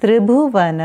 त्रिभुवन